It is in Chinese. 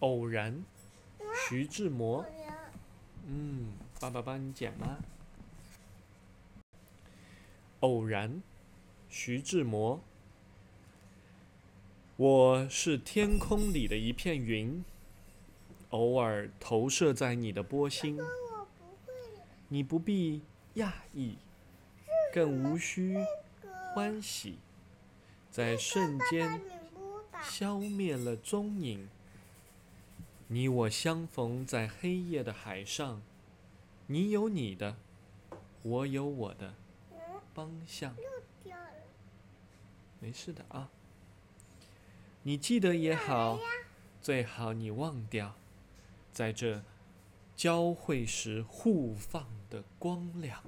偶然，徐志摩。嗯，爸爸帮你剪吗？偶然，徐志摩。我是天空里的一片云，偶尔投射在你的波心，你不必讶异，更无需欢喜，在瞬间消灭了踪影。你我相逢在黑夜的海上，你有你的，我有我的嗯方向。没事的啊，你记得也好，最好你忘掉，在这交汇时互放的光亮。